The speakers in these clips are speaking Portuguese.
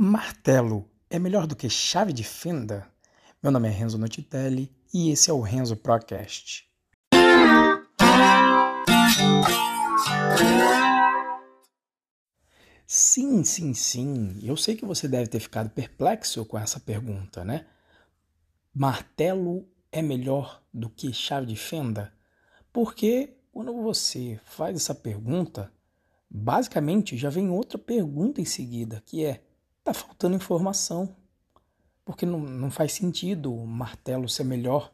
Martelo é melhor do que chave de fenda? Meu nome é Renzo Notitelli e esse é o Renzo Procast. Sim, sim, sim. Eu sei que você deve ter ficado perplexo com essa pergunta, né? Martelo é melhor do que chave de fenda? Porque quando você faz essa pergunta, basicamente já vem outra pergunta em seguida, que é: Está faltando informação. Porque não, não faz sentido o martelo ser melhor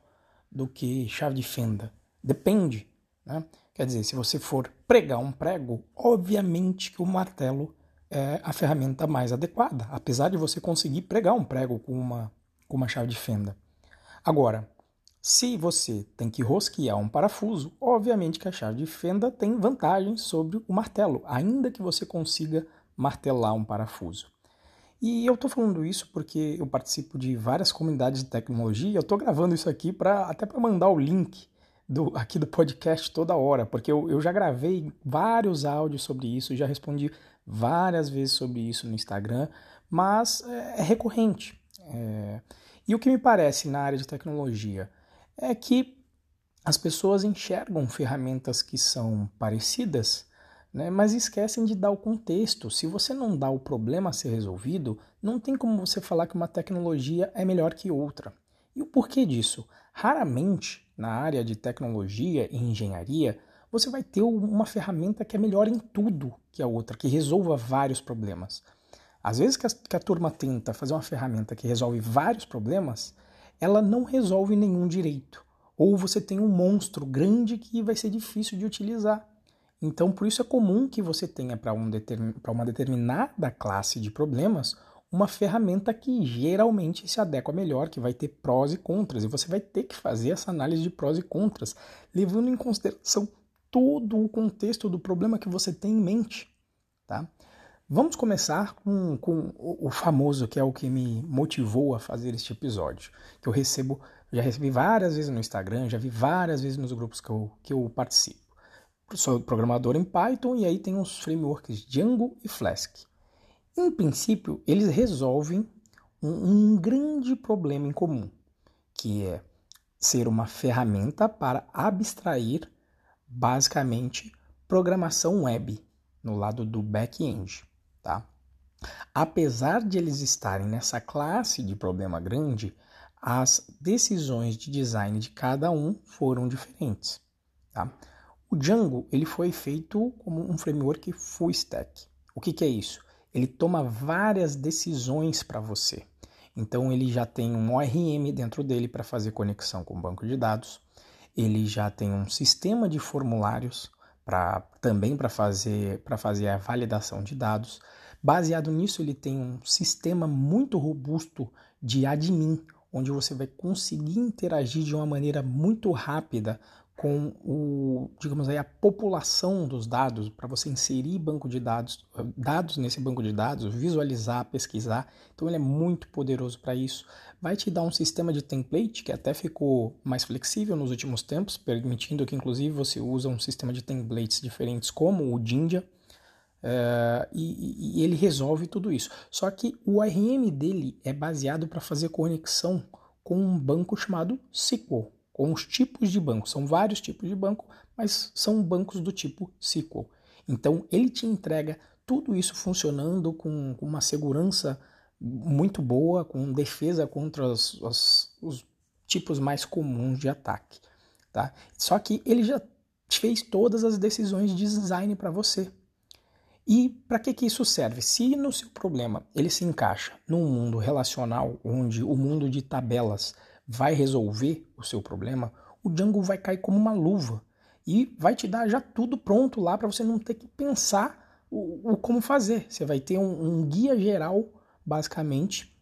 do que chave de fenda. Depende. Né? Quer dizer, se você for pregar um prego, obviamente que o martelo é a ferramenta mais adequada, apesar de você conseguir pregar um prego com uma, com uma chave de fenda. Agora, se você tem que rosquear um parafuso, obviamente que a chave de fenda tem vantagem sobre o martelo, ainda que você consiga martelar um parafuso. E eu estou falando isso porque eu participo de várias comunidades de tecnologia. Eu estou gravando isso aqui para até para mandar o link do, aqui do podcast toda hora, porque eu, eu já gravei vários áudios sobre isso, já respondi várias vezes sobre isso no Instagram, mas é, é recorrente. É... E o que me parece na área de tecnologia é que as pessoas enxergam ferramentas que são parecidas né? mas esquecem de dar o contexto. Se você não dá o problema a ser resolvido, não tem como você falar que uma tecnologia é melhor que outra. E o porquê disso? Raramente, na área de tecnologia e engenharia, você vai ter uma ferramenta que é melhor em tudo que a outra, que resolva vários problemas. Às vezes que a, que a turma tenta fazer uma ferramenta que resolve vários problemas, ela não resolve nenhum direito. Ou você tem um monstro grande que vai ser difícil de utilizar. Então, por isso é comum que você tenha para um uma determinada classe de problemas uma ferramenta que geralmente se adequa melhor, que vai ter prós e contras, e você vai ter que fazer essa análise de prós e contras, levando em consideração todo o contexto do problema que você tem em mente. Tá? Vamos começar com, com o famoso, que é o que me motivou a fazer este episódio, que eu recebo, já recebi várias vezes no Instagram, já vi várias vezes nos grupos que eu, que eu participo sou programador em Python e aí tem os frameworks Django e Flask. Em princípio, eles resolvem um, um grande problema em comum, que é ser uma ferramenta para abstrair basicamente programação web no lado do back-end, tá? Apesar de eles estarem nessa classe de problema grande, as decisões de design de cada um foram diferentes, tá? O Django ele foi feito como um framework full stack. O que, que é isso? Ele toma várias decisões para você. Então ele já tem um ORM dentro dele para fazer conexão com o banco de dados. Ele já tem um sistema de formulários para também para fazer para fazer a validação de dados. Baseado nisso, ele tem um sistema muito robusto de admin, onde você vai conseguir interagir de uma maneira muito rápida com o, digamos aí, a população dos dados, para você inserir banco de dados, dados nesse banco de dados, visualizar, pesquisar. Então ele é muito poderoso para isso. Vai te dar um sistema de template que até ficou mais flexível nos últimos tempos, permitindo que inclusive você use um sistema de templates diferentes como o Jinja. Uh, e, e ele resolve tudo isso. Só que o ORM dele é baseado para fazer conexão com um banco chamado SQL com os tipos de banco. São vários tipos de banco, mas são bancos do tipo SQL. Então ele te entrega tudo isso funcionando com, com uma segurança muito boa, com defesa contra os, os, os tipos mais comuns de ataque. Tá? Só que ele já fez todas as decisões de design para você. E para que, que isso serve? Se no seu problema ele se encaixa num mundo relacional, onde o mundo de tabelas vai resolver o seu problema, o Django vai cair como uma luva e vai te dar já tudo pronto lá para você não ter que pensar o, o, como fazer. Você vai ter um, um guia geral, basicamente,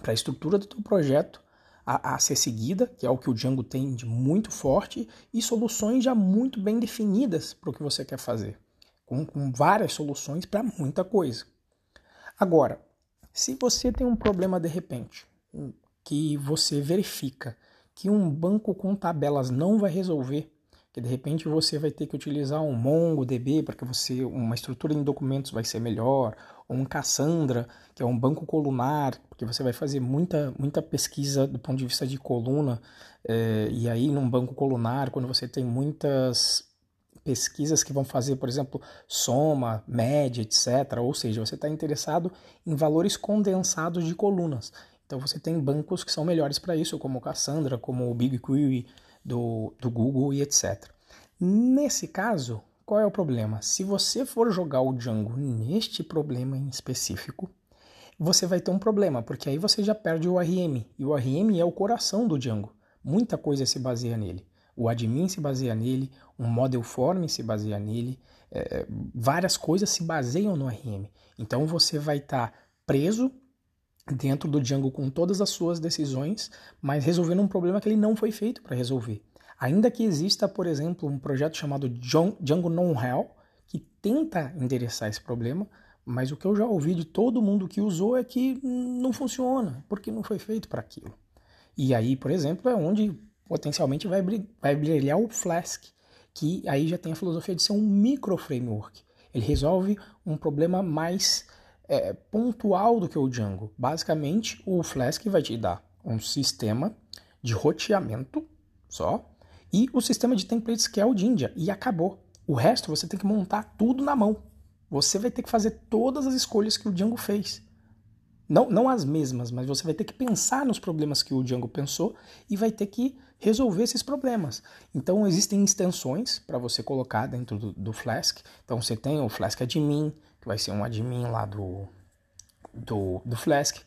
para a estrutura do teu projeto a, a, ser seguida, que é o que o Django tem de muito forte, e soluções já muito bem definidas para o que você quer fazer, com, com várias soluções para muita coisa. Agora, se você tem um problema de repente, que você verifica que um banco com tabelas não vai resolver, que de repente você vai ter que utilizar um MongoDB para que você uma estrutura em documentos vai ser melhor, um Cassandra, que é um banco colunar, porque você vai fazer muita, muita pesquisa do ponto de vista de coluna, é, e aí num banco colunar, quando você tem muitas pesquisas que vão fazer, por exemplo, soma, média, etc. Ou seja, você está interessado em valores condensados de colunas. Então você tem bancos que são melhores para isso, como o Cassandra, como o BigQuery do, do Google e etc. Nesse caso, qual é o problema? Se você for jogar o Django neste problema em específico, você vai ter um problema, porque aí você já perde o RM, e o RM é o coração do Django. Muita coisa se baseia nele. O admin se baseia nele, um model form se baseia nele, é, várias coisas se baseiam no RM. Então você vai estar tá preso dentro do Django com todas as suas decisões, mas resolvendo um problema que ele não foi feito para resolver. Ainda que exista, por exemplo, um projeto chamado Django Non-Hell, que tenta endereçar esse problema, mas o que eu já ouvi de todo mundo que usou é que não funciona, porque não foi feito para aquilo. E aí, por exemplo, é onde potencialmente vai, vai brilhar o Flask, que aí já tem a filosofia de ser um micro framework. Ele resolve um problema mais é, pontual do que o Django. Basicamente, o Flask vai te dar um sistema de roteamento só e o sistema de templates que é o Jinja e acabou. O resto você tem que montar tudo na mão. Você vai ter que fazer todas as escolhas que o Django fez. Não, não as mesmas, mas você vai ter que pensar nos problemas que o Django pensou e vai ter que resolver esses problemas. Então existem extensões para você colocar dentro do, do, Flask. Então você tem o Flask Admin, que vai ser um admin lá do, do, do Flask,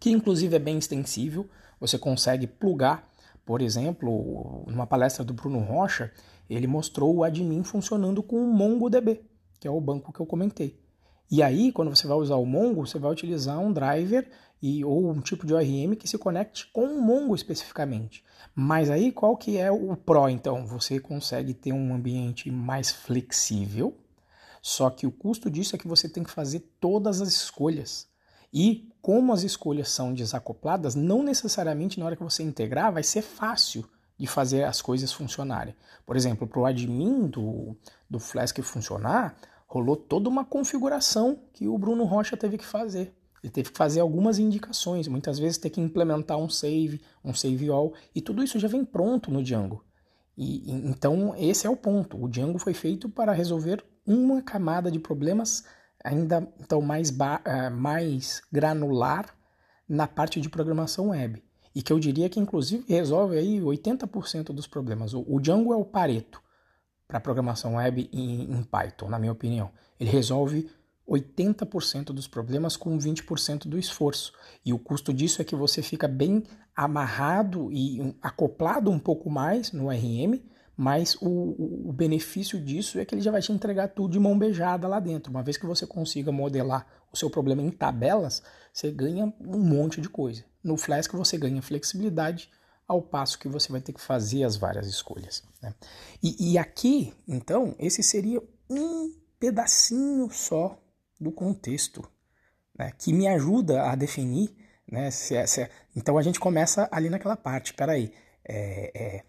que inclusive é bem extensível. Você consegue plugar, por exemplo, numa palestra do Bruno Rocha, ele mostrou o admin funcionando com o MongoDB, que é o banco que eu comentei. E aí, quando você vai usar o Mongo, você vai utilizar um driver e, ou um tipo de ORM que se conecte com o Mongo especificamente. Mas aí, qual que é o Pro, então? Você consegue ter um ambiente mais flexível, só que o custo disso é que você tem que fazer todas as escolhas. E como as escolhas são desacopladas, não necessariamente na hora que você integrar vai ser fácil de fazer as coisas funcionarem. Por exemplo, para o admin do, do Flask funcionar, rolou toda uma configuração que o Bruno Rocha teve que fazer. Ele teve que fazer algumas indicações, muitas vezes ter que implementar um save, um save all, e tudo isso já vem pronto no Django. E, então esse é o ponto. O Django foi feito para resolver uma camada de problemas ainda então mais, uh, mais granular na parte de programação web. E que eu diria que inclusive resolve aí 80% dos problemas. O, o Django é o Pareto para programação web em, em, Python, na minha opinião. Ele resolve 80% dos problemas com 20% do esforço. E o custo disso é que você fica bem amarrado e acoplado um pouco mais no RM, mas o, o, benefício disso é que ele já vai te entregar tudo de mão beijada lá dentro. Uma vez que você consiga modelar o seu problema em tabelas, você ganha um monte de coisa. No Flask você ganha flexibilidade, ao passo que você vai ter que fazer as várias escolhas. Né? E, e aqui, então, esse seria um pedacinho só do contexto né, que me ajuda a definir. Né, se é, se é... Então a gente começa ali naquela parte. Peraí, é, é,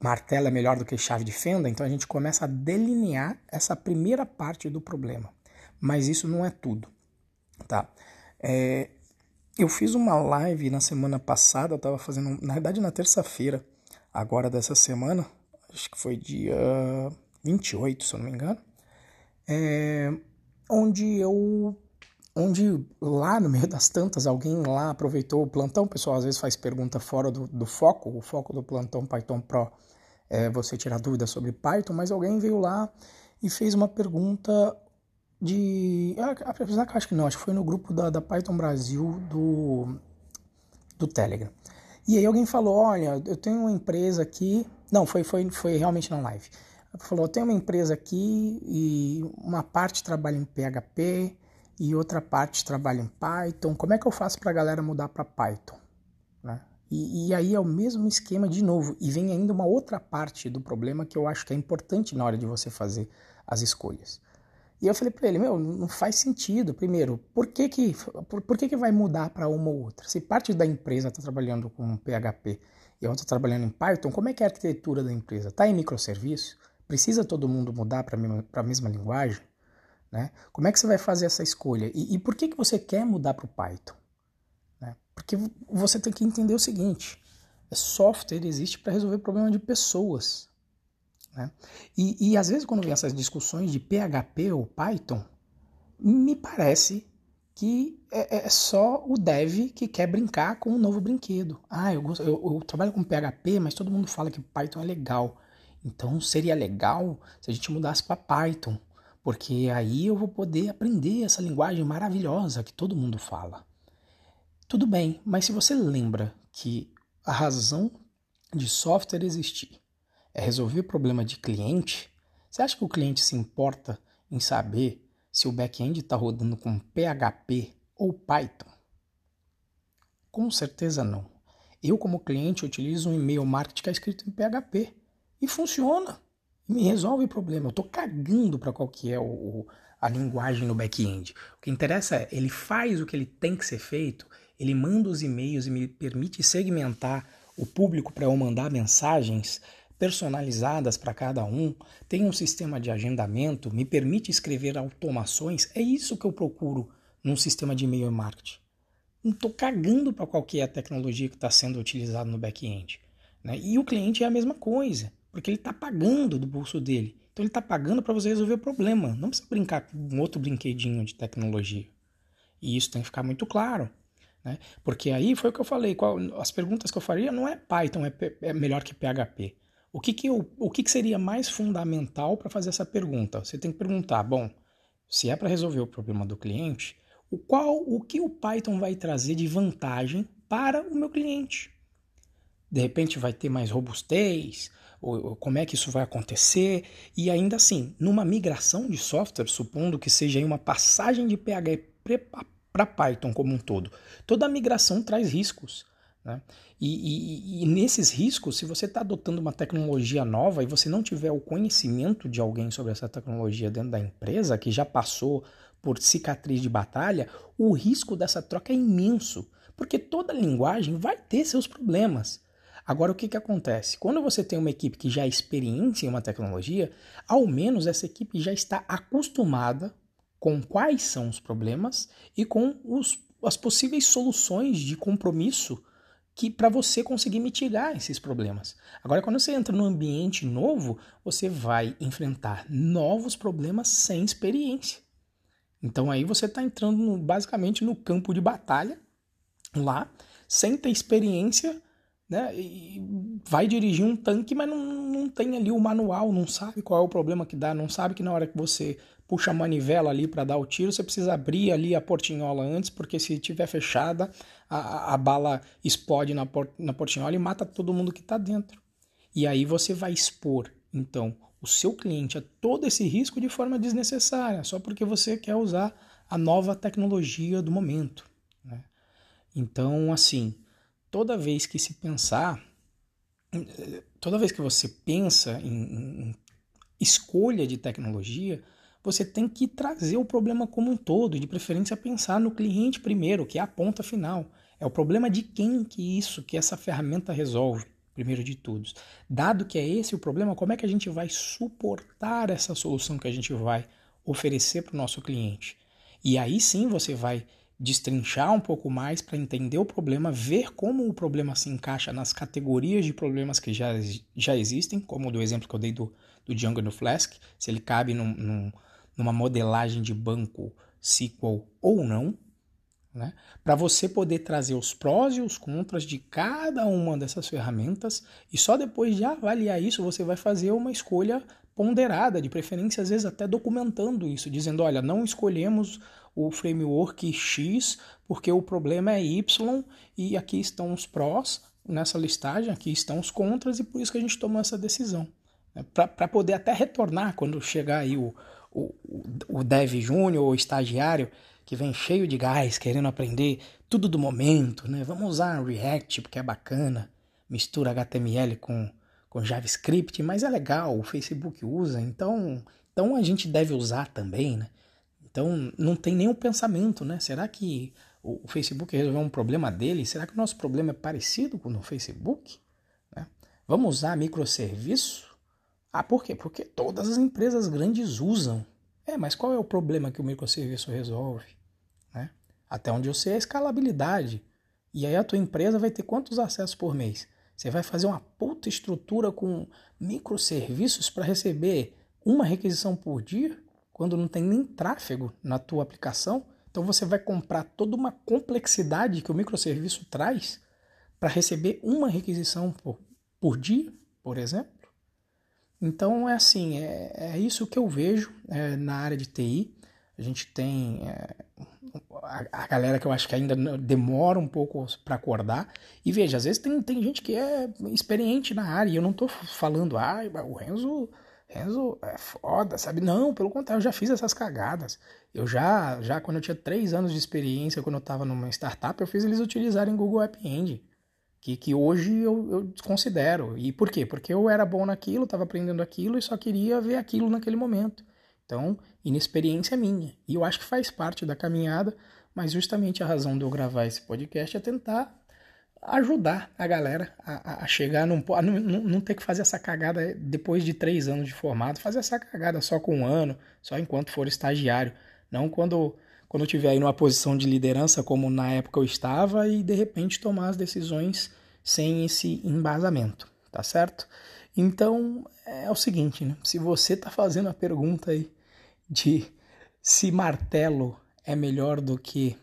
martelo é melhor do que chave de fenda? Então a gente começa a delinear essa primeira parte do problema. Mas isso não é tudo. Tá? É, eu fiz uma live na semana passada, eu estava fazendo, na verdade na terça-feira, agora dessa semana, acho que foi dia 28, se eu não me engano, é, onde eu onde lá no meio das tantas alguém lá aproveitou o plantão, o pessoal às vezes faz pergunta fora do, do foco, o foco do plantão Python Pro é você tirar dúvidas sobre Python, mas alguém veio lá e fez uma pergunta de. Apesar que acho que não, acho que foi no grupo da, da Python Brasil do, do Telegram. E aí alguém falou: olha, eu tenho uma empresa aqui. Não, foi, foi, foi realmente na live. Falou: eu tenho uma empresa aqui e uma parte trabalha em PHP e outra parte trabalha em Python. Como é que eu faço para a galera mudar para Python? E, e, aí é o mesmo esquema de novo. E vem ainda uma outra parte do problema que eu acho que é importante na hora de você fazer as escolhas. E eu falei para ele, meu, não faz sentido. Primeiro, por que que, por, por que, que vai mudar para uma ou outra? Se parte da empresa está trabalhando com PHP e a está trabalhando em Python, como é que é a arquitetura da empresa? Está em microserviço? Precisa todo mundo mudar para a mesma linguagem? Né? Como é que você vai fazer essa escolha? E, e por que, que você quer mudar para o Python? Porque você tem que entender o seguinte: é software existe para resolver problema de pessoas. Né? E, e às vezes, quando vem essas discussões de PHP ou Python, me parece que é, é, é, só o dev que quer brincar com um novo brinquedo. Ah, eu, gosto, eu, eu, trabalho com PHP, mas todo mundo fala que Python é legal. Então seria legal se a gente mudasse para Python, porque aí eu vou poder aprender essa linguagem maravilhosa que todo mundo fala. Tudo bem, mas se você lembra que a razão de software existir é resolver problema de cliente, você acha que o cliente se importa em saber se o back-end está rodando com PHP ou Python? Com certeza não. Eu, como cliente, utilizo um e-mail marketing que é escrito em PHP e funciona. Me resolve o problema. Eu estou cagando para qual que é o, a linguagem no back-end. O que interessa é, ele faz o que ele tem que ser feito, ele manda os e-mails e me permite segmentar o público para eu mandar mensagens personalizadas para cada um, tem um sistema de agendamento, me permite escrever automações, é isso que eu procuro num sistema de e-mail marketing. Não estou cagando para qualquer é tecnologia que está sendo utilizada no back-end. Né? E o cliente é a mesma coisa, porque ele está pagando do bolso dele. Então ele está pagando para você resolver o problema. Não precisa brincar com outro brinquedinho de tecnologia. E isso tem que ficar muito claro. Né? Porque aí foi o que eu falei. Qual, as perguntas que eu faria não é Python é, é melhor que PHP. O que, que, eu, o que, que seria mais fundamental para fazer essa pergunta? Você tem que perguntar, bom, se é para resolver o problema do cliente, o qual o que o Python vai trazer de vantagem para o meu cliente? De repente vai ter mais robustez, ou, ou como é que isso vai acontecer? E ainda assim, numa migração de software, supondo que seja uma passagem de PHP para Python como um todo, toda migração traz riscos. Né? E, e, e, nesses riscos, se você está adotando uma tecnologia nova e você não tiver o conhecimento de alguém sobre essa tecnologia dentro da empresa, que já passou por cicatriz de batalha, o risco dessa troca é imenso, porque toda linguagem vai ter seus problemas. Agora, o que, que acontece? Quando você tem uma equipe que já é experiente em uma tecnologia, ao menos essa equipe já está acostumada com quais são os problemas e com os, as possíveis soluções de compromisso que para você conseguir mitigar esses problemas. Agora, quando você entra num ambiente novo, você vai enfrentar novos problemas sem experiência. Então aí você está entrando no, basicamente no campo de batalha lá, sem ter experiência, né? E vai dirigir um tanque, mas não, não tem ali o manual, não sabe qual é o problema que dá, não sabe que na hora que você puxa a manivela ali para dar o tiro, você precisa abrir ali a portinhola antes, porque se tiver fechada, a, a bala explode na, port, na portinhola e mata todo mundo que está dentro. E aí você vai expor, então, o seu cliente a todo esse risco de forma desnecessária, só porque você quer usar a nova tecnologia do momento. Né? Então, assim, toda vez que se pensar, toda vez que você pensa em, em escolha de tecnologia, você tem que trazer o problema como um todo, de preferência pensar no cliente primeiro, que é a ponta final. É o problema de quem que isso, que essa ferramenta resolve, primeiro de tudo. Dado que é esse o problema, como é que a gente vai suportar essa solução que a gente vai oferecer para o nosso cliente? E aí sim você vai destrinchar um pouco mais para entender o problema, ver como o problema se encaixa nas categorias de problemas que já, já existem, como do exemplo que eu dei do, do Django no Flask, se ele cabe num, num numa modelagem de banco SQL ou não, né? para você poder trazer os prós e os contras de cada uma dessas ferramentas e só depois de avaliar isso você vai fazer uma escolha ponderada, de preferência às vezes até documentando isso, dizendo, olha, não escolhemos o framework X porque o problema é Y e aqui estão os prós nessa listagem, aqui estão os contras e por isso que a gente tomou essa decisão. Né? Para poder até retornar quando chegar aí o, o, o dev júnior ou estagiário que vem cheio de gás, querendo aprender tudo do momento, né? Vamos usar React porque é bacana, mistura HTML com, com JavaScript, mas é legal, o Facebook usa, então, então a gente deve usar também, né? Então não tem nenhum pensamento, né? Será que o, o Facebook resolveu um problema dele? Será que o nosso problema é parecido com o do Facebook? Né? Vamos usar microserviço? Ah, por quê? Porque todas as empresas grandes usam. É, mas qual é o problema que o microserviço resolve? Né? Até onde eu sei é a escalabilidade. E aí a tua empresa vai ter quantos acessos por mês? Você vai fazer uma puta estrutura com microserviços para receber uma requisição por dia, quando não tem nem tráfego na tua aplicação? Então você vai comprar toda uma complexidade que o microserviço traz para receber uma requisição por, por dia, por exemplo? Então é assim, é, é isso que eu vejo é, na área de TI. A gente tem é, a, a, galera que eu acho que ainda demora um pouco para acordar. E veja, às vezes tem, tem gente que é experiente na área, e eu não estou falando, ah, o Renzo, Renzo é foda, sabe? Não, pelo contrário, eu já fiz essas cagadas. Eu já, já quando eu tinha três anos de experiência, quando eu estava numa startup, eu fiz eles utilizarem Google App Engine que, que hoje eu, eu considero. E por quê? Porque eu era bom naquilo, estava aprendendo aquilo e só queria ver aquilo naquele momento. Então, inexperiência minha. E eu acho que faz parte da caminhada, mas justamente a razão de eu gravar esse podcast é tentar ajudar a galera a, a chegar num. A não, não ter que fazer essa cagada depois de três anos de formado, fazer essa cagada só com um ano, só enquanto for estagiário. Não quando quando eu estiver aí numa posição de liderança, como na época eu estava, e de repente tomar as decisões sem esse embasamento, tá certo? Então é o seguinte, né? Se você está fazendo a pergunta aí de se martelo é melhor do que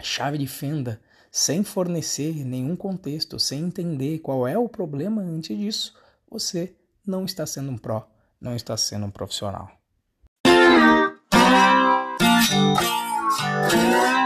chave de fenda, sem fornecer nenhum contexto, sem entender qual é o problema antes disso, você não está sendo um pró, não está sendo um profissional. Yeah.